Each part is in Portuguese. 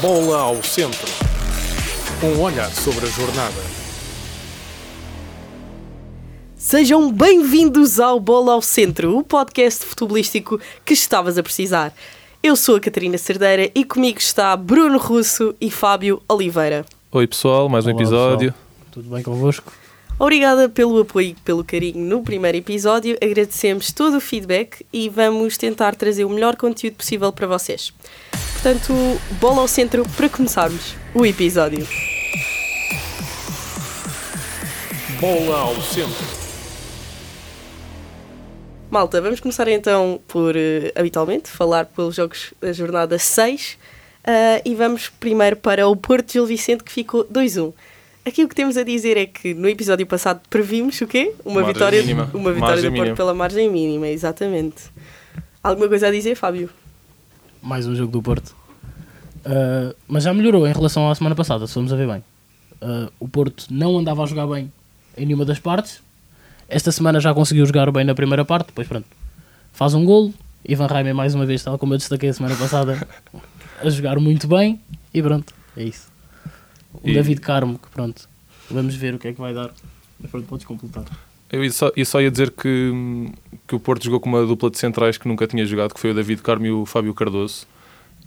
Bola ao centro. Um olhar sobre a jornada. Sejam bem-vindos ao Bola ao Centro, o podcast futebolístico que estavas a precisar. Eu sou a Catarina Cerdeira e comigo está Bruno Russo e Fábio Oliveira. Oi pessoal, mais um Olá, episódio. pessoal. Tudo bem convosco? Obrigada pelo apoio e pelo carinho no primeiro episódio. Agradecemos todo o feedback e vamos tentar trazer o melhor conteúdo possível para vocês. Portanto, bola ao centro para começarmos o episódio. Bola ao centro. Malta, vamos começar então por, eh, habitualmente, falar pelos jogos da jornada 6 ah, e vamos primeiro para o Porto Gil Vicente que ficou 2-1. Aqui o que temos a dizer é que no episódio passado previmos o quê? Uma Margem vitória, mínima. uma vitória Margem do Porto mínima. pela margem mínima, exatamente. Alguma coisa a dizer, Fábio? Mais um jogo do Porto. Ah, mas já melhorou em relação à semana passada, se formos a ver bem. Ah, o Porto não andava a jogar bem em nenhuma das partes. Esta semana já conseguiu jogar bem na primeira parte, depois pronto. Faz um golo. Ivan Reimer mais uma vez, tal como eu destaquei a semana passada, a jogar muito bem. E pronto, é isso. O E- David Carmo, que pronto, vamos ver o que é que vai dar. Mas pronto, podes completar. Eu só, ia só ia dizer que, que o Porto jogou com uma dupla de centrais que nunca tinha jogado, que foi o David Carmo e o Fábio Cardoso.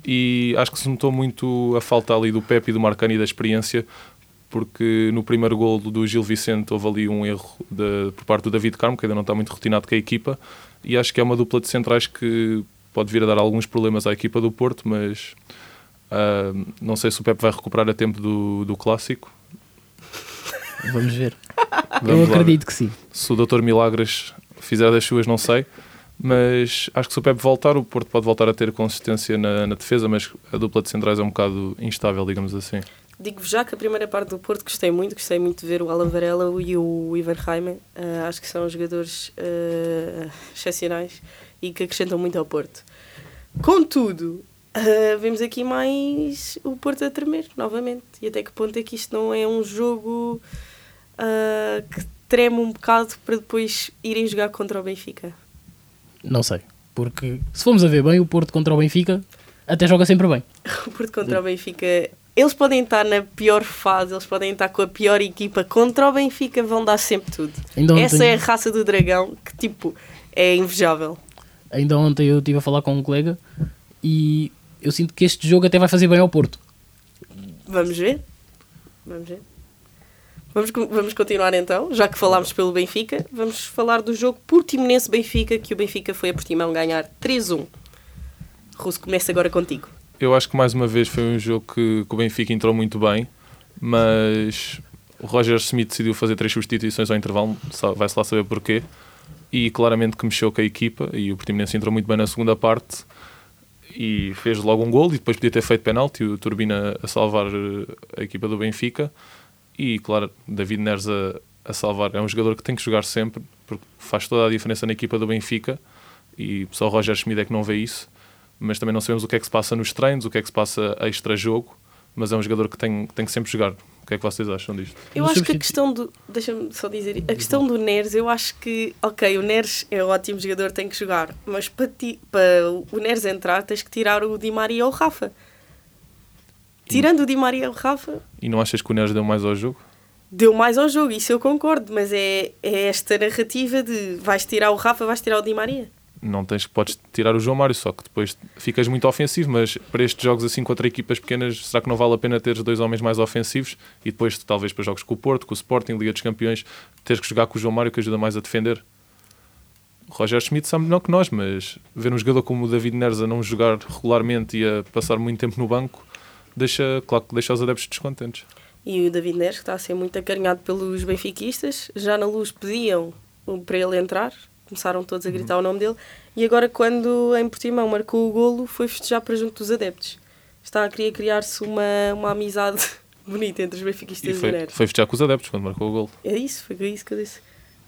E acho que se notou muito a falta ali do Pepe e do Marcani da experiência, porque no primeiro gol do Gil Vicente houve ali um erro de- por parte do David Carmo, que ainda não está muito rotinado com a equipa, e acho que é uma dupla de centrais que pode vir a dar alguns problemas à equipa do Porto, mas ah, não sei se o Pepe vai recuperar a tempo do, do clássico. Vamos ver. Vamos eu lá acredito que sim. se o Dr. Milagres fizer das suas, não sei. Mas acho que se o Pepe voltar, o Porto pode voltar a ter consistência na, na defesa, mas a dupla de centrais é um bocado instável, digamos assim. Digo-vos já que a primeira parte do Porto gostei muito, gostei muito de ver o Alan Varela e o Ivan Reimer. Ah, acho que são jogadores ah, excepcionais e que acrescentam muito ao Porto. Contudo, ah, vemos aqui mais o Porto a tremer novamente. E até que ponto é que isto não é um jogo ah, que treme um bocado para depois irem jogar contra o Benfica? Não sei. Porque se formos a ver bem, o Porto contra o Benfica até joga sempre bem. O Porto contra o Benfica. Eles podem estar na pior fase, eles podem estar com a pior equipa. Contra o Benfica vão dar sempre tudo. Ontem, Essa é a raça do dragão que, tipo, é invejável. ainda ontem eu estive a falar com um colega e eu sinto que este jogo até vai fazer bem ao Porto. Vamos ver? Vamos ver. Vamos, vamos continuar então, já que falámos pelo Benfica, vamos falar do jogo Portimonense-Benfica, que o Benfica foi a Portimão ganhar 3-1. Russo, começa agora contigo. Eu acho que mais uma vez foi um jogo que, que o Benfica entrou muito bem, mas o Roger Smith decidiu fazer três substituições ao intervalo, vai-se lá saber porquê, e claramente que mexeu com a equipa, e o Portimonense entrou muito bem na segunda parte, e fez logo um gol, e depois podia ter feito penalti, o Turbina a salvar eh, a equipa do Benfica, e claro, David Neres a, a salvar, é um jogador que tem que jogar sempre, porque faz toda a diferença na equipa do Benfica, e só o Roger Schmidt é que não vê isso, mas também não sabemos o que é que se passa nos treinos, o que é que se passa extra-jogo, mas é um jogador que tem, tem que sempre jogar. O que é que vocês acham disto? Eu acho que a questão do. Deixa-me só dizer. A questão do Neres, eu acho que. Ok, o Neres é um ótimo jogador, tem que jogar. Mas para, ti, para o Neres entrar, tens que tirar o Di Maria ou o Rafa. Tirando o Di Maria ou o Rafa, E não achas que o Neres deu mais ao jogo? deu mais ao jogo, isso eu concordo. Mas é, é esta narrativa de vais tirar o Rafa, vais tirar o Di Maria. Não tens, podes tirar o João Mário, só que depois ficas muito ofensivo, mas para estes jogos assim contra equipas pequenas, será que não vale a pena teres dois homens mais ofensivos e depois talvez para jogos com o Porto, com o Sporting, Liga dos Campeões, teres que jogar com o João Mário que ajuda mais a defender? O Roger Schmidt sabe melhor que nós, mas ver um jogador como o David Neres a não jogar regularmente e a passar muito tempo no banco, deixa, claro que deixa os adeptos descontentes. E o David Neres, que está a ser muito acarinhado pelos benfiquistas, já na luz pediam para ele entrar, começaram todos a gritar o nome dele, e agora quando em Portimão marcou o golo, foi festejar para junto dos adeptos. Está a querer criar-se uma, uma amizade bonita entre os benfiquistas E e o foi, Neres. foi festejar com os adeptos quando marcou o gol. É isso, foi isso que eu disse.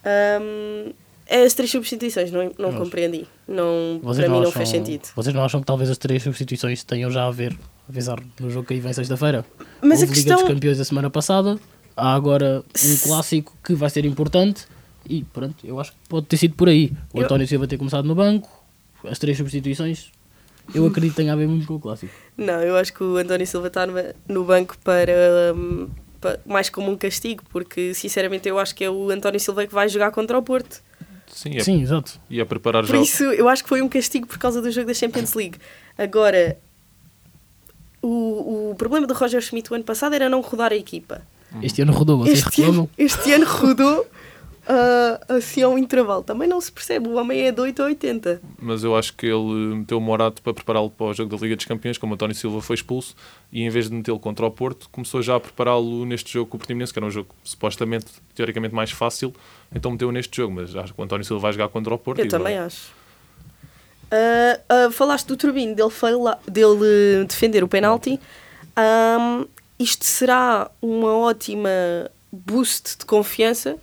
Ahm, as três substituições, não, não Mas- compreendi. Não, para mim não acham- fez sentido. Vocês não acham que talvez as três substituições tenham já a ver, avisar no jogo que aí vem sexta-feira? Mas a Houve Liga questão. dos Campeões da semana passada, há agora um clássico que vai ser importante e pronto, eu acho que pode ter sido por aí. O Eu- António Silva ter começado no banco, as três substituições, eu acredito que tenha a ver muito com o clássico. Não, eu acho que o António Silva está no, banco para, hum, pa- mais como um castigo, porque sinceramente eu acho que é o António Silva que vai jogar contra o Porto. Sim, é, Sim, exato. e a preparar Por jogos. isso, eu acho que foi um castigo por causa do jogo da Champions League. Agora, o, o problema do Roger Schmidt o ano passado era não rodar a equipa. Este ano rodou, vocês Este reclamam? ano, este ano rodou ah, assim ao intervalo. Também não se percebe, o homem é de 8 a 80. Mas eu acho que ele meteu o Morato para prepará-lo para o jogo da Liga dos Campeões, como o António Silva foi expulso, e em vez de metê-lo contra o Porto, começou já a prepará-lo neste jogo com o Portimonense, que era um jogo supostamente, teoricamente mais fácil, então meteu neste jogo, mas acho que o António Silva vai jogar contra o Porto. Eu e também vai- acho. Ah, falaste do Turbino, dele, faila- dele defender o penalti. Ahm, isto será uma ótima boost de confiança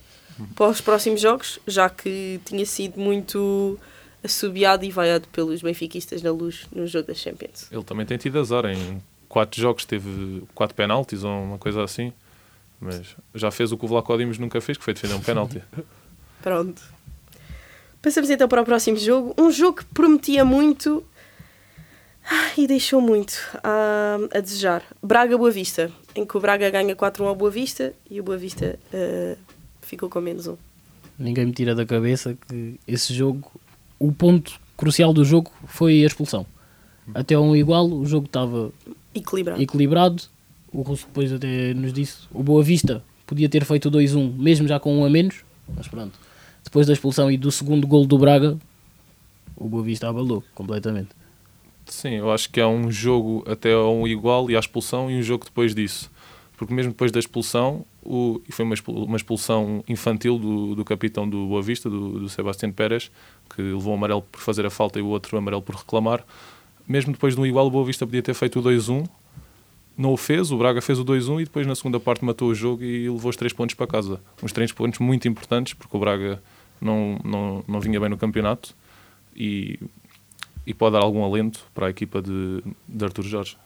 para os próximos jogos, já que tinha sido muito assobiado e vaiado pelos benfiquistas na luz no jogo da Champions. Ele também tem tido azar, em quatro jogos teve quatro penaltis ou uma coisa assim, mas já fez o que o Vlaco Dimos nunca fez, que foi defender um penalti. Pronto. Passamos então para o próximo jogo. Um jogo que prometia muito ah, e deixou muito a, a desejar. Braga-Boa Vista, em que o Braga ganha 4-1 ao Boa Vista e o Boa Vista ah, ficou com menos um. Ninguém me tira da cabeça que esse jogo, o ponto crucial do jogo foi a expulsão. Até um igual, o jogo estava Equilibrado. equilibrado. O Russo depois até nos disse: o Boa Vista podia ter feito o 2-1, mesmo já com um a menos, mas pronto. Depois da expulsão e do segundo gol do Braga, o Boa Vista abalou completamente. Sim, eu acho que é um jogo até a um igual e à expulsão e um jogo depois disso. Porque mesmo depois da expulsão, o, e foi uma expul- uma expulsão infantil do, do capitão do Boa Vista, do, do Sebastián Pérez, que levou o amarelo por fazer a falta e o outro amarelo por reclamar. Mesmo depois do igual, o Boa Vista podia ter feito o 2-1, não o fez, o Braga fez o 2-1 e depois na segunda parte matou o jogo e levou os três pontos para casa. Uns três pontos muito importantes, porque o Braga não, não, não vinha bem no campeonato e, e pode dar algum alento para a equipa de, de Artur Jorge.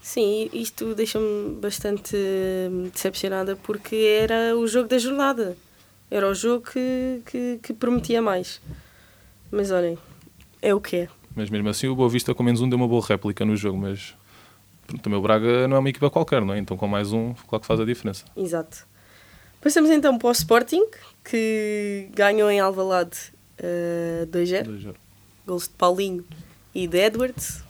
Sim, isto deixa-me bastante hum, decepcionada porque era o jogo da jornada. Era o jogo que, que, que prometia mais. Mas olhem, é o que é. Mas mesmo assim, o Boa Vista com menos um deu uma boa réplica no jogo, mas também o Braga não é uma equipa qualquer, não é? Então com mais um, claro que faz a diferença. Exato. Passamos então para o Sporting, que ganhou em Alvalade uh, 2-0. Gols de Paulinho e de Edwards.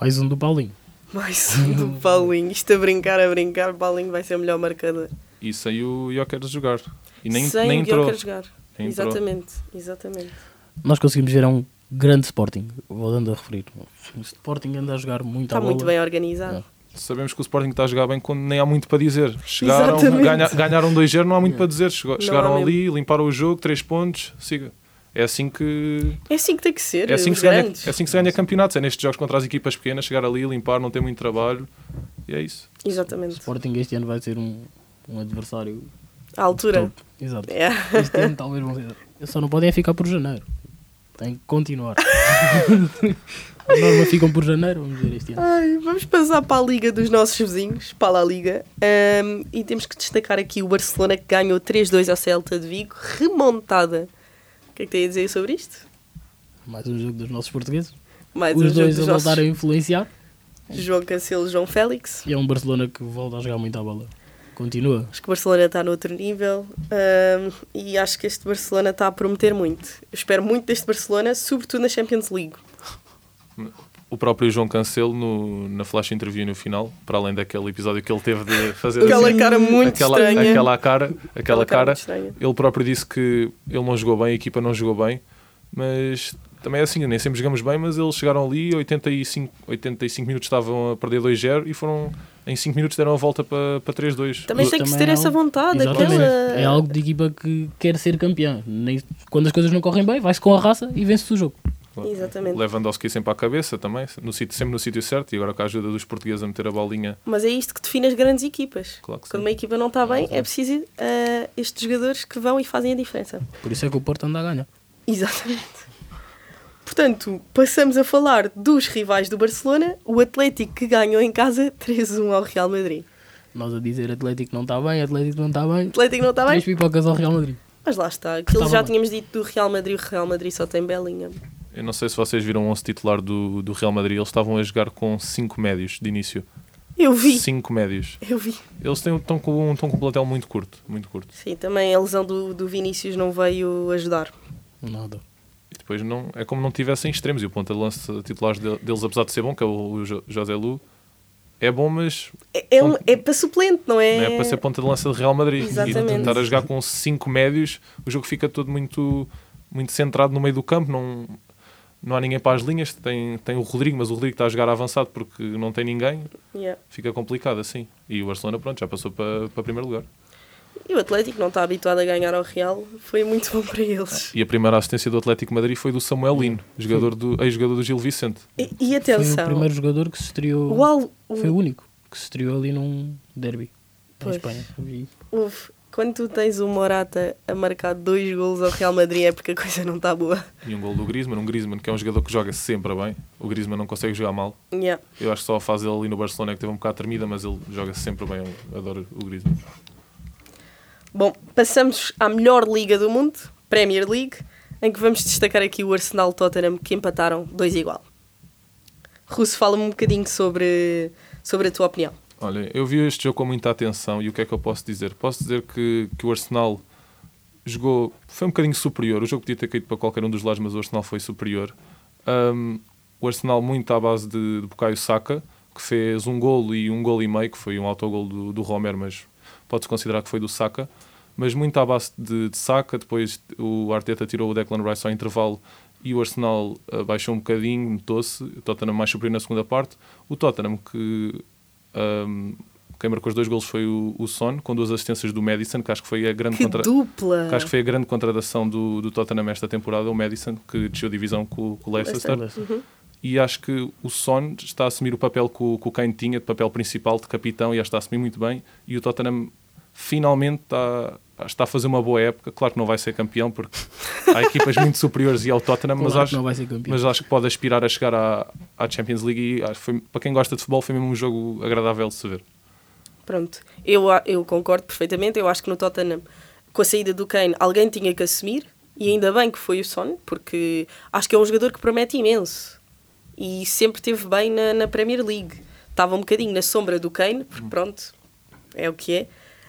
Mais um do Paulinho. Mais um do Paulinho. Isto a brincar, a brincar. Paulinho vai ser o melhor marcador. E sem o Joker jogar. E nem, Sem nem o entrou. Jogar. Nem entrou. Exatamente, exatamente. Nós conseguimos ver é um grande Sporting, voltando a referir. O Sporting anda a jogar muito Está à bola. muito bem organizado. Sabemos que o Sporting está a jogar bem quando nem há muito para dizer. Chegaram, ganha, ganharam 2-0, não há muito para dizer. Chegaram ali, limparam o jogo, 3 pontos, siga. É assim que É assim que tem que ser. é assim que, se ganha, é assim que se ganha campeonatos. É nestes jogos contra as equipas pequenas, chegar ali, limpar, não ter muito trabalho. E é isso. O Exatamente. Sporting este ano vai ser um, um adversário À altura. top. Exato. É. Este ano talvez vão ser. Eles só não podem é ficar por janeiro. Tem que continuar. a norma ficam por janeiro, vamos ver este ano. Ai, vamos passar para a Liga dos nossos vizinhos, para a Liga. Ahm, e temos que destacar aqui o Barcelona que ganhou 3-2 ao Celta de Vigo, remontada. O que é que tem a dizer sobre isto? Mais um jogo dos nossos portugueses. Mais Os um dois a nossos voltar a influenciar. João Cancelo João Félix. E é um Barcelona que volta a jogar muito à bola. Continua. Acho que o Barcelona está no outro nível ahm, e acho que este Barcelona está a prometer muito. Eu espero muito deste Barcelona, sobretudo na Champions League. O próprio João Cancelo, no, na flash interview no final, para além daquele episódio que ele teve de fazer Aquela assim, cara muito aquela, estranha. aquela cara, aquela cara, muito estranha. ele próprio disse que ele não jogou bem, a equipa não jogou bem, mas também é assim, nem sempre jogamos bem, mas eles chegaram ali, 85, 85 minutos estavam a perder 2-0 e foram em 5 minutos deram a volta para, para 3-2. Também tem que se ter é essa algo- vontade, aquela... É algo de equipa que quer ser campeã. Nem, quando as coisas não correm bem, vai-se com a raça e vence-se o jogo. Exatamente. Lewandowski sempre à cabeça também, no sítio, sempre no sítio certo, e agora com a ajuda dos portugueses a meter a bolinha, Mas é isto que define as grandes equipas. claro que Quando sim. uma equipa não está bem, é preciso ah, estes jogadores que vão e fazem a diferença. Por isso é que o Porto anda a ganhar. Exatamente. Portanto, passamos a falar dos rivais do Barcelona, o Atlético que ganhou em casa 3-1 ao Real Madrid. Nós a dizer Atlético não está bem, Atlético não está bem. Atlético não está Três bem, pipocas ao Real Madrid. mas lá está. Aquilo já bem. tínhamos dito do Real Madrid, o Real Madrid só tem Belinha. Eu não sei se vocês viram o 11 titular do, do Real Madrid, eles estavam a jogar com 5 médios de início. Eu vi, 5 médios. eu vi. Eles têm, estão, com, estão com um plantel muito curto, muito curto. Sim, também a lesão do, do Vinícius não veio ajudar. Nada. E depois não, é como não tivessem extremos. E o ponta de lança titulares de- deles, apesar de ser bom, que é o, o Jo- José Lu, é bom, mas É, é, um- é para suplente, não é? não é para ser ponta de lança de Real Madrid. Exatamente. E estar a jogar com 5 médios, o jogo fica todo muito, muito centrado no meio do campo. Não, não há ninguém para as linhas. Tem, tem o Rodrigo, mas o Rodrigo está a jogar avançado porque não tem ninguém. Yeah. Fica complicado assim. E o Barcelona, pronto, já passou para, para primeiro lugar. E o Atlético não está habituado a ganhar ao Real, foi muito bom para eles. E a primeira assistência do Atlético de Madrid foi do Samuel Lino, jogador do, ex-jogador do Gil Vicente. E, e Foi atenção, o primeiro jogador que se estreou. o Al, Foi o único que se estreou ali num derby. Pois. Em Espanha. Houve- quando tu tens o Morata a marcar dois golos ao Real Madrid é porque a coisa não está boa. E um gol do Griezmann, um Griezmann que é um jogador que joga sempre bem. O Griezmann não consegue jogar mal. Yeah. Eu acho que só a fase dele ali no Barcelona é que teve um bocado tremida, mas ele joga sempre bem. Eu adoro o Griezmann. Bom, passamos à melhor liga do mundo, Premier League, em que vamos destacar aqui o Arsenal Tottenham que empataram dois igual. Russo, fala-me um bocadinho sobre, sobre a tua opinião. Olha, eu vi este jogo com muita atenção e o que é que eu posso dizer? Posso dizer que, que o Arsenal jogou, foi um bocadinho superior. O jogo podia ter caído para qualquer um dos lados, mas o Arsenal foi superior. Um, o Arsenal muito à base de, de Bukayo Saka, que fez um golo e um golo e meio, que foi um autogol do, do Romer, mas pode-se considerar que foi do Saka. Mas muito à base de, de Saka, depois o Arteta tirou o Declan Rice ao intervalo e o Arsenal uh, baixou um bocadinho, notou-se. O Tottenham mais superior na segunda parte. O Tottenham que um, quem marcou os dois golos foi o, o Son, com duas assistências do Madison, que acho que foi a grande Que contra... dupla! que acho que foi a grande contratação do, do Tottenham esta temporada, o Madison, que desceu divisão com, com o Leicester. Uhum. E acho que o Son está a assumir o papel que o, que o Kane tinha, de papel principal, de capitão, e acho que está a assumir muito bem. E o Tottenham finalmente está, está a fazer uma boa época. Claro que não vai ser campeão, porque há equipas muito superiores e ao Tottenham, mas Claro acho, que não vai ser campeão. mas acho que pode aspirar a chegar à, à Champions League. E acho foi, para quem gosta de futebol, foi mesmo um jogo agradável de se ver. Pronto, eu, eu concordo perfeitamente. Eu acho que no Tottenham, com a saída do Kane, alguém tinha que assumir. E ainda bem que foi o Son, porque acho que é um jogador que promete imenso. E sempre esteve bem na, na Premier League. Estava um bocadinho na sombra do Kane, porque pronto, é o que é.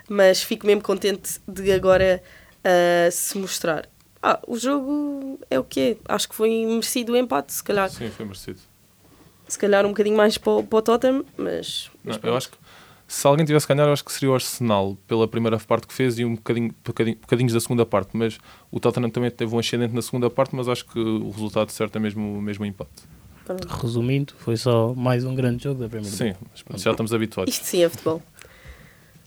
Mas fico mesmo contente de agora ah, se mostrar. Ah, o jogo é o que é. Acho que foi merecido o empate, se calhar, Sim, foi merecido. se calhar um bocadinho mais para, o- para o Tottenham, mas. mas Não, eu acho que se alguém tivesse ganhar, eu acho que seria o Arsenal pela primeira parte que fez e um bocadinho, bocadinho, bocadinhos da segunda parte. Mas o Tottenham também teve um ascendente na segunda parte, mas acho que o resultado certo é mesmo, mesmo o empate. Pronto. Resumindo, foi só mais um grande jogo da Premier League. Sim, já estamos habituados. Isto sim é futebol.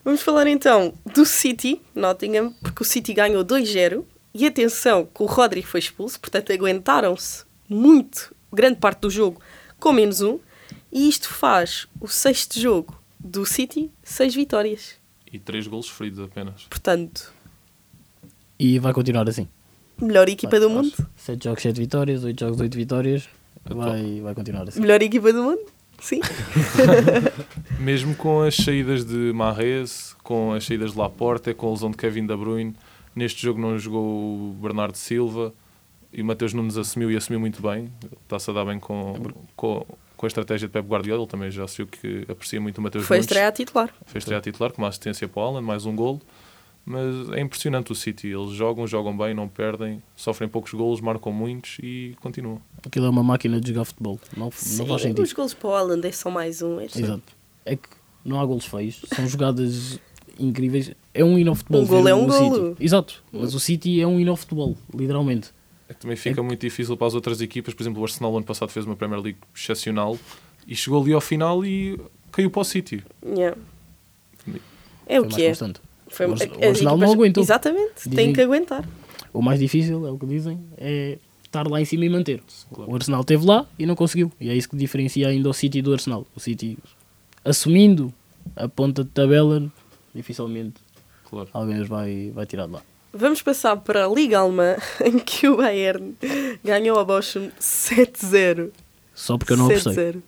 Vamos falar então do City, Nottingham, porque o City ganhou 2-0 e atenção que o Rodri foi expulso, portanto aguentaram-se muito, grande parte do jogo, com menos um, e isto faz o sexto jogo do City, seis vitórias. E três golos feridos apenas. Portanto, E vai continuar assim. melhor equipa do acho. mundo, 7 jogos, 7 vitórias, 8 jogos, 8 vitórias. Vai, vai continuar assim. melhor equipa do mundo, sim. Mesmo com as saídas de Marrez, com as saídas de Laporte, com a lesão de Kevin De Bruyne, neste jogo não jogou o Bernardo Silva e o Mateus Nunes assumiu e assumiu muito bem. Está-se a dar bem com, com, com a estratégia de Pep Guardiola. Ele também já assistiu que aprecia muito o Mateus Foi Nunes. estreia a titular. Fez estreia titular, com uma assistência para o Haaland, mais um golo. Mas é impressionante o City. Eles jogam, jogam bem, não perdem, sofrem poucos golos, marcam muitos e continuam. Aquilo é uma máquina de jogar futebol. Não, não Sim, faz sentido. os gols para o Haaland é só mais um. é Exato. É que não há golos feios, são jogadas incríveis. É um hino futebol. Um golo ver é um golo. City. Exato. Mas o City é um hino futebol, literalmente. É que também fica muito difícil para as outras equipas. Por exemplo, o Arsenal, ano passado, fez uma Premier League excepcional e chegou ali ao final e caiu para o City. Yeah. É o que é. constante. Foi- O o Arsenal não aguentou. Exatamente, Dizem- tem que aguentar. O mais difícil, é o que dizem, é estar lá em cima e manter. Claro. O Arsenal esteve lá e não conseguiu. E é isso que diferencia ainda o City do Arsenal. O City, assumindo a ponta de tabela, dificilmente Claro. alguém os vai, vai tirar de lá. Vamos passar para a Liga Alemã, em que o Bayern ganhou a Bochum 7-0. Só porque eu não apostei.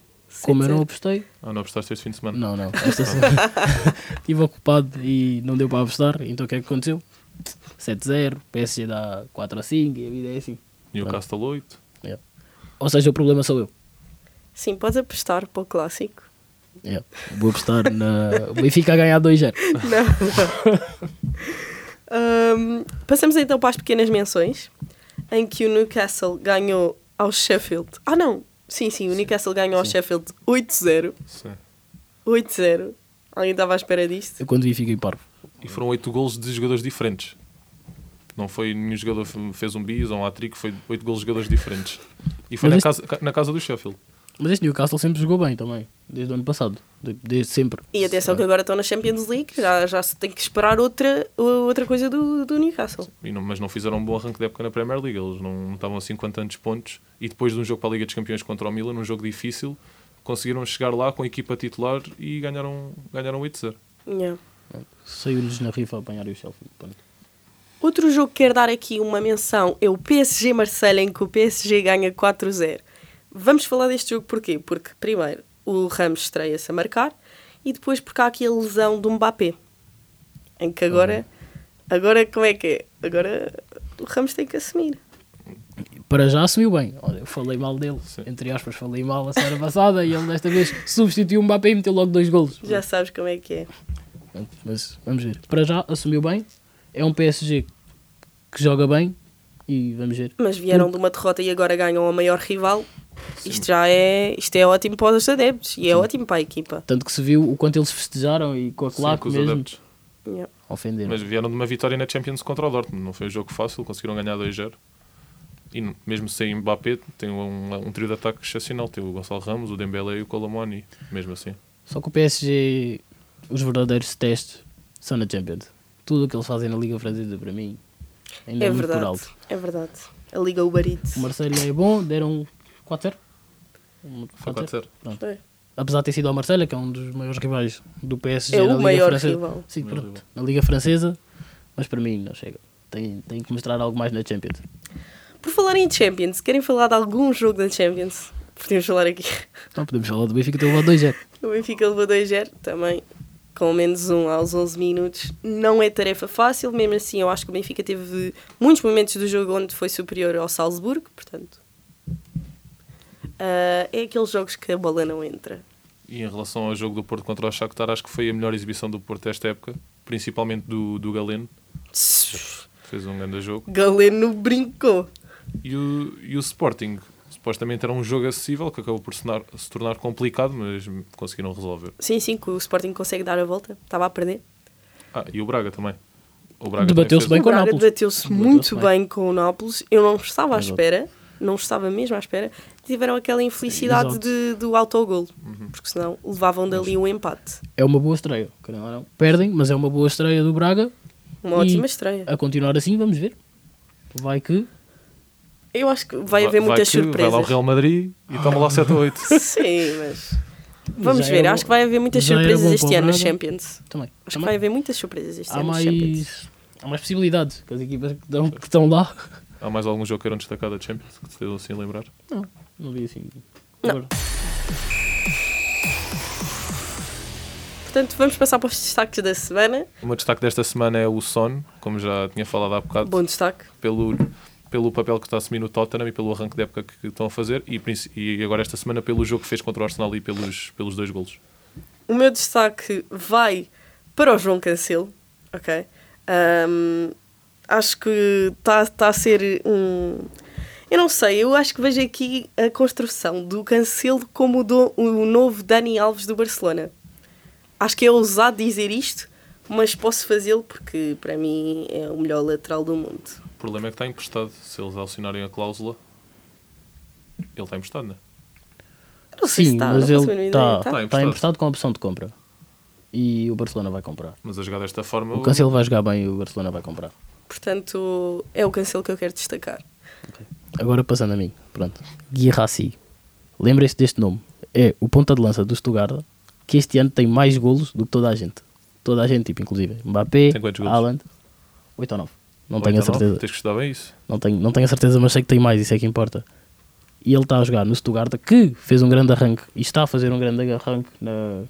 7-0. Como eu não 7-0. apostei, Ah, não apostaste este fim de semana? não, não. Esta semana estive ocupado e não deu para apostar. Então o que é que aconteceu? 7-0, PSG dá 4 a 5 e a vida é assim. Newcastle 8. Ou seja, o problema sou eu. Sim, podes apostar para o clássico. É, vou apostar na. O Benfica a ganhar 2-0. Não, não. Ahm, passamos então para as pequenas menções, em que o Newcastle ganhou ao Sheffield. Ah, não! Sim, sim, o Newcastle ganhou ao Sheffield 8-0. Sim. 8-0. Alguém estava à espera disto? Eu quando vi fiquei parvo. E foram oito golos de jogadores diferentes. Não foi nenhum jogador que fez um bis ou um hat-trick, foi oito golos de jogadores diferentes. E foi na este- casa, na casa do Sheffield. Mas este Newcastle sempre jogou bem também, desde o ano passado. De- Desde sempre. E atenção que agora estão na Champions League, já, já se tem que esperar outra, outra coisa do, do Newcastle. E não- mas não fizeram um bom arranque de época na Premier League. Eles não, não estavam assim com tantos pontos. E depois de um jogo para a Liga dos Campeões contra o Milan, num jogo difícil, conseguiram chegar lá com a equipa titular e ganharam, ganharam 8-0. Yeah. Saiu-lhes na rifa a apanhar o Sheffield. Pronto. Outro jogo que quero dar aqui uma menção é o PSG Marselha, em que o PSG ganha 4-0. Vamos falar deste jogo porquê? Porque, primeiro, o Ramos estreia-se a marcar e depois porque há aqui a lesão do Mbappé. Em que agora, agora como é que é? Agora o Ramos tem que assumir. Para já assumiu bem. Olha, eu falei mal dele, Sim. entre aspas, falei mal a semana passada e ele desta vez substituiu o Mbappé e meteu logo dois golos. Já sabes como é que é. Mas vamos ver. Para já assumiu bem. É um PSG que joga bem e vamos ver. Mas vieram de uma derrota e agora ganham a maior rival. Isto já é, isto é ótimo para os adeptos e é ótimo para a equipa. Tanto que se viu o quanto eles festejaram e com a Sim, claque com os mesmo adeptos. Yeah. ofenderam. Mas vieram de uma vitória na Champions contra o Dortmund. Não foi um jogo fácil, conseguiram ganhar 2-0. E mesmo sem Mbappé, tem um, um trio de ataque excepcional. Tem o Gonçalo Ramos, o Dembélé e o Colomoni. Mesmo assim. Só que o PSG, os verdadeiros testes são na Champions. Tudo o que eles fazem na Liga Francesa para mim ainda é, É muito por verdade. alto. É verdade. A Liga Uber Eats. O Marseille é bom, deram 4-0. Um Foi 4-0. 4-0. É. Apesar de ter sido ao Marselha, que é um dos maiores rivais do PSG É na o Liga maior Francesa. rival. Sim, Maior pronto, na Liga Francesa, mas para mim não chega. Tem, tem que mostrar algo mais na Champions. Por falar em Champions, querem falar de algum jogo da Champions? Podemos falar aqui. Então podemos falar do Benfica ter levado 2-0. O Benfica levou 2-0 também, com menos um aos 11 minutos. Não é tarefa fácil, mesmo assim eu acho que o Benfica teve muitos momentos do jogo onde foi superior ao Salzburgo, portanto... ah, é aqueles jogos que a bola não entra. E em relação ao jogo do Porto contra o Shakhtar, acho que foi a melhor exibição do Porto esta época. Principalmente do, do Galeno. Fez um grande jogo. Galeno brincou. E o, e o Sporting, supostamente era um jogo acessível, que acabou por se tornar, se tornar complicado, mas conseguiram resolver. Sim, sim, que o Sporting consegue dar a volta. Estava a perder. Ah, e o Braga também. O Braga Debateu-se bem com o Nápoles. debateu-se muito bem. bem. com o Nápoles. Eu não estava à Exato. espera, não estava mesmo à espera. Tiveram aquela infelicidade de, do autogol, Uhum. porque senão levavam dali um empate. É uma boa estreia. ou não. Perdem, mas é uma boa estreia do Braga. Uma ótima estreia. A continuar assim, vamos ver. Vai que. Eu acho que vai haver muitas que Vai lá o surpresas. Real Madrid e toma lá 7 ou 8. Sim, mas. Vamos Já ver, acho que vai haver muitas já surpresas este ano na. Champions. Também. Acho que Também vai haver muitas surpresas este há, ano na Champions. mais, há mais possibilidades. Que as equipas que estão, que estão lá. Há mais algum jogo que queiram destacar da Champions, que se devam assim lembrar? Não, não vi assim. Não. Portanto, vamos passar para os destaques da semana. O meu destaque desta semana é o Son, como já tinha falado há bocado, Bom destaque. pelo, pelo papel que está a assumir no Tottenham e pelo arranque de época que estão a fazer, e, e agora esta semana pelo jogo que fez contra o Arsenal e pelos, pelos dois golos. O meu destaque vai para o João Cancelo, ok? Ahm, acho que está tá a ser um. Eu não sei, eu acho que vejo aqui a construção do Cancelo como o, do- o novo Dani Alves do Barcelona. Acho que é ousado dizer isto, mas posso fazê-lo porque para mim é o melhor lateral do mundo. O problema é que está emprestado. Se eles acionarem a cláusula, ele está emprestado, não é? Não sei se Sim, está, mas ele está ideia, Tá tá? emprestado. emprestado com a opção de compra. E o Barcelona vai comprar. Mas a jogar desta forma. O Cancelo vai jogar bem e o Barcelona vai comprar. Portanto, é o Cancelo que eu quero destacar. Agora passando a mim. Pronto. Guirassi. Lembrem-se deste nome. É o ponta de lança do Stuttgart que este ano tem mais golos do que toda a gente. Toda a gente, tipo, inclusive. Mbappé? Haaland. 8 ou 9. Não tenho a certeza. Tens que estudar bem isso. Não tenho, não tenho a certeza, mas sei que tem mais, isso é que importa. E ele está a jogar no Stuttgart, que fez um grande arranque e está a fazer um grande arranque na,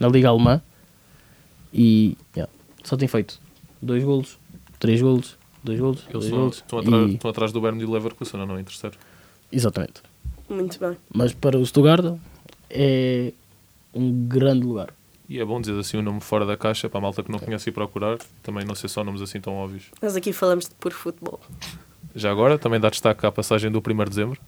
na Liga Alemã. E yeah, só tem feito dois golos, três golos, dois golos, Eles dois estão, golos. estão, atrás, e- estão atrás do Burnley e Leverkusen, não, não é em terceiro. Exatamente. Muito bem. Mas para o Stuttgart é um grande lugar. E é bom dizer assim um nome fora da caixa para a malta que não conhece e procurar. Também não sei só nomes assim tão óbvios. Nós aqui falamos de puro futebol. Já agora, também dá destaque à passagem do 1 de dezembro.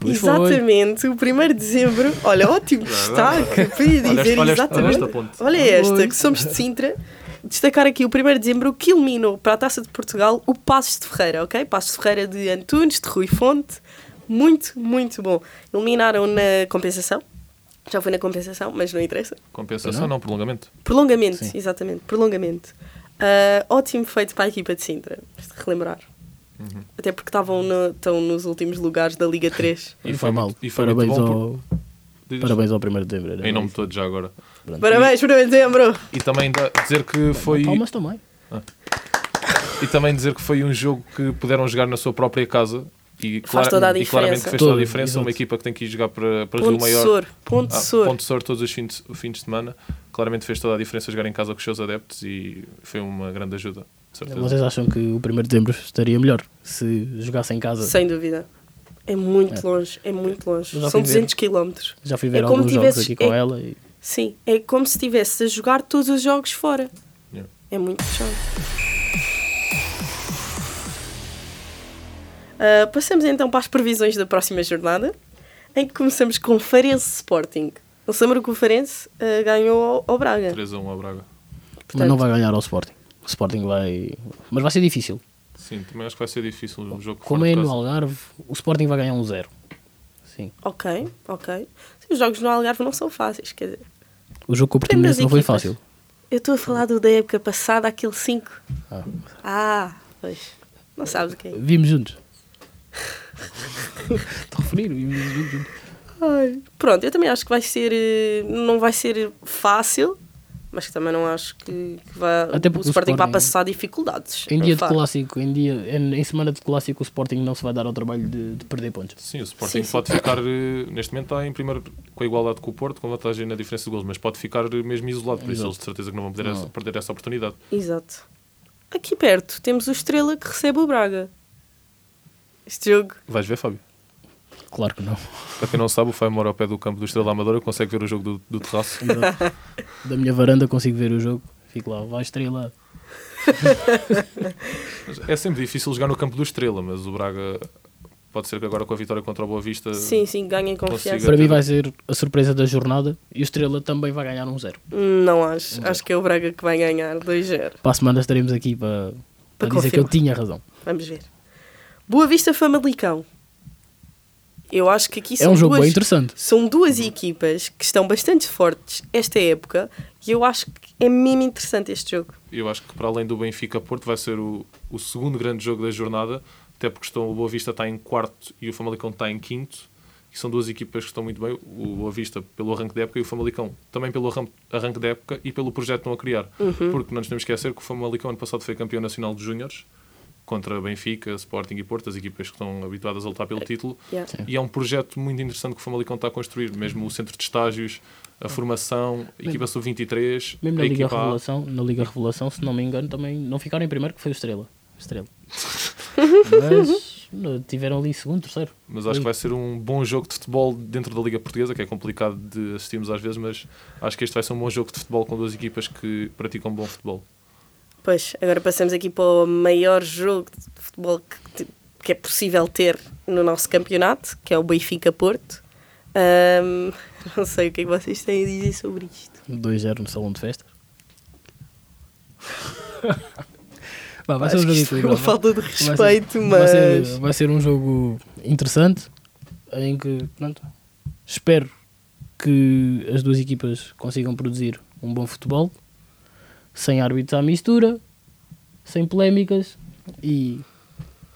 Pois foi. exatamente, o 1 de dezembro. Olha, ótimo destaque. Podia Olha dizer esta- olha esta- exatamente. olha esta ponte. Olha esta, que somos de Sintra. Destacar aqui o 1 de dezembro que eliminou para a Taça de Portugal o Passos de Ferreira, ok? Passos de Ferreira de Antunes, de Rui Fonte. Muito, muito bom. Eliminaram na compensação. Já foi na compensação, mas não interessa. Compensação, não, prolongamento. Prolongamento, Sim. exatamente, prolongamento. Ah, ótimo feito para a equipa de Sintra, de relembrar. Uhum. Até porque estavam no- estão nos últimos lugares da Liga 3. E E foi mal. e foi Parabéns muito bom ao, Diz- parabéns ao 1 de dezembro. Em nome de todos já agora. Pronto. Parabéns, 1 de dezembro! E também dizer que foi. Palmas também. E também dizer que foi um jogo que puderam jogar na sua própria casa. E, Faz toda a e claramente fez toda a diferença. exato. Uma equipa que tem que ir jogar para, para Ponto Rio Maior. Sor, ponto Ah, Sor. Ponte Sor todos os fins de, fins de semana. Claramente fez toda a diferença jogar em casa com os seus adeptos e foi uma grande ajuda. Vocês acham que o 1 de dezembro estaria melhor se jogasse em casa? Sem dúvida. É muito É. longe, é muito longe. São fui ver. 200 km. Já fui ver É alguns jogos tivesses- aqui com é- ela e Sim, é como se estivesse a jogar todos os jogos fora. Yeah. É muito puxado. Ah, passamos então para as previsões da próxima jornada, em que começamos com Farense Sporting. Lembra que o Farense ah, ganhou ao, ao Braga. 3 a 1 a Braga. mas não vai ganhar ao Sporting. O Sporting vai. Mas vai ser difícil. Sim, também acho que vai ser difícil um jogo Como é no. Algarve, o Sporting vai ganhar um zero. Sim. Ok, ok. Os jogos no Algarve não são fáceis, quer dizer. O jogo com o Portimonense não foi equipas. fácil. Eu estou a falar do da época passada, aquele 5. Ah. Ah, pois. Não sabes o que é. Vimos juntos. Estou a referir, vimos juntos. Ai, Pronto, eu também acho que vai ser. eh, Não vai ser fácil, mas que também não acho que, que vai, Até o o Sporting vai Sporting- passar dificuldades. Em dia de clássico, em, dia, em, em semana de clássico, o Sporting não se vai dar ao trabalho de, de perder pontos. Sim, o Sporting Sim, sim. pode ficar, eh, neste momento está em primeiro com a igualdade com o Porto, com vantagem na diferença de gols, mas pode ficar eh, mesmo isolado, por isso Exato. eles de certeza que não vão poder Não. perder essa oportunidade. Exato. Aqui perto temos o Estrela que recebe o Braga. Este jogo. Vais ver, Fábio? Claro que não. Para quem não sabe, o Fábio mora ao pé do campo do Estrela Amadora, consegue ver o jogo do, do terraço. Exato. da minha varanda consigo ver o jogo. Fico lá, vai estrela. É sempre difícil jogar no campo do Estrela, mas o Braga pode ser que agora com a vitória contra o Boa Vista. Sim, sim, ganhem confiança. Para mim vai ser a surpresa da jornada e o Estrela também vai ganhar um zero. Não acho. Um zero. Acho que é o Braga que vai ganhar 2-0. Para a semana estaremos aqui para, para Para dizer que eu tinha razão. Vamos ver. Boa Vista Famalicão. Eu acho que aqui É são um jogo duas, bem interessante. São duas equipas que estão bastante fortes esta época e eu acho que é mesmo interessante este jogo. Eu acho que para além do Benfica-Porto vai ser o, o segundo grande jogo da jornada, até porque estão, o Boa Vista está em quarto e o Famalicão está em quinto. E são duas equipas que estão muito bem. O Boa Vista pelo arranque da época e o Famalicão também pelo arran- arranque da época e pelo projeto que estão a criar. Porque não nos temos que esquecer que o Famalicão ano passado foi campeão nacional de júniores contra Benfica, Sporting e Porto, as equipas que estão habituadas a lutar pelo título. Yeah. E é um projeto muito interessante que o Famalicão está a construir, mesmo o centro de estágios, a formação, a equipa sub-23, Mesmo na Liga equipa A. Revelação, na Liga Revelação, se não me engano, também não ficaram em primeiro que foi o Estrela. Estrela. Mas tiveram ali segundo, terceiro. Mas acho que vai ser um bom jogo de futebol dentro da Liga Portuguesa, que é complicado de assistirmos às vezes, mas acho que este vai ser um bom jogo de futebol com duas equipas que praticam bom futebol. Pois, agora passamos aqui para o maior jogo de futebol que, que é possível ter no nosso campeonato, que é o Benfica-Porto. Ahm, não sei o que é que vocês têm a dizer sobre isto. 2-0 no salão de festas. Vá, vai ser Acho um que jogo isto é uma falta de Vai ser- respeito, vai ser, mas... vai ser um jogo interessante em que pronto, espero que as duas equipas consigam produzir um bom futebol sem árbitros à mistura, sem polémicas e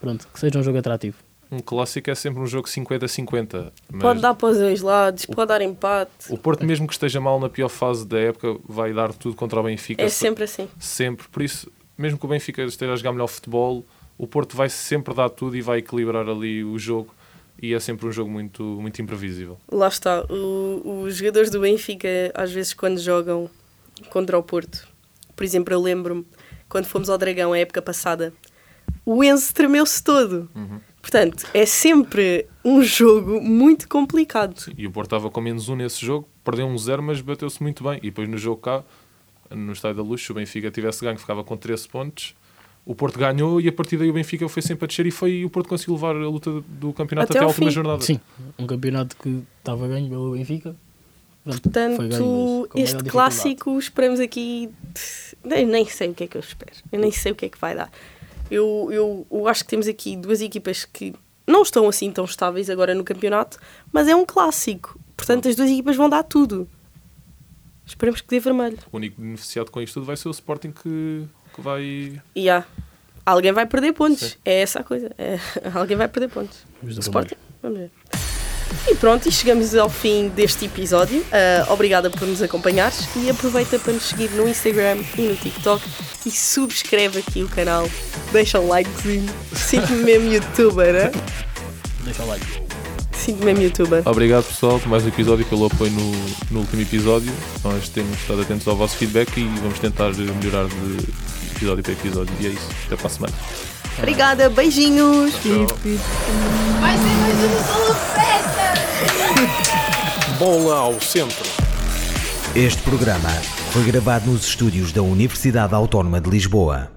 pronto, que seja um jogo atrativo. Um clássico é sempre um jogo 50-50. mas Pode dar para os dois lados, pode dar empate. O Porto, mesmo que esteja mal na pior fase da época, vai dar tudo contra o Benfica. É se- sempre assim. sempre. Por isso, mesmo que o Benfica esteja a jogar melhor futebol, o Porto vai sempre dar tudo e vai equilibrar ali o jogo. E é sempre um jogo muito, muito imprevisível. Lá está. O- os jogadores do Benfica, às vezes, quando jogam contra o Porto, por exemplo, eu lembro-me quando fomos ao Dragão a época passada, o Enzo tremeu-se todo. Uhum. Portanto, é sempre um jogo muito complicado. Sim, e o Porto estava com menos um nesse jogo, perdeu um zero, mas bateu-se muito bem. E depois no jogo cá, no Estádio da Luz, se o Benfica tivesse ganho, ficava com 13 pontos. O Porto ganhou e a partir daí o Benfica foi sempre a descer e foi e o Porto conseguiu levar a luta do campeonato Até até, a última fim. jornada. Sim, um campeonato que estava ganho pelo Benfica. Pronto, foi ganho, mas Portanto, este clássico, esperamos aqui. Nem, nem sei o que é que eu espero. Eu nem sei o que é que vai dar. Eu, eu, eu acho que temos aqui duas equipas que não estão assim tão estáveis agora no campeonato, mas é um clássico. Portanto, as duas equipas vão dar tudo. Esperemos que dê vermelho. O único beneficiado com isto tudo vai ser o Sporting que, que vai. E há. Alguém vai perder pontos. Sim. É essa a coisa. É, alguém vai perder pontos. Os do Sporting. Vamos ver. E pronto, e chegamos ao fim deste episódio. Ah, obrigada por nos acompanhares e aproveita para nos seguir no Instagram e no TikTok e subscreve aqui o canal. Deixa um likezinho. Sinto-me mesmo youtuber, né? Deixa o like. Sinto-me mesmo youtuber. Obrigado pessoal por mais um episódio, pelo apoio no, no último episódio. Nós temos estado atentos ao vosso feedback e vamos tentar melhorar de episódio para episódio. E é isso. Até para a semana. Obrigada, beijinhos. Vai ser mais uma solo festa! Bola ao centro. Este programa foi gravado nos estúdios da Universidade Autónoma de Lisboa.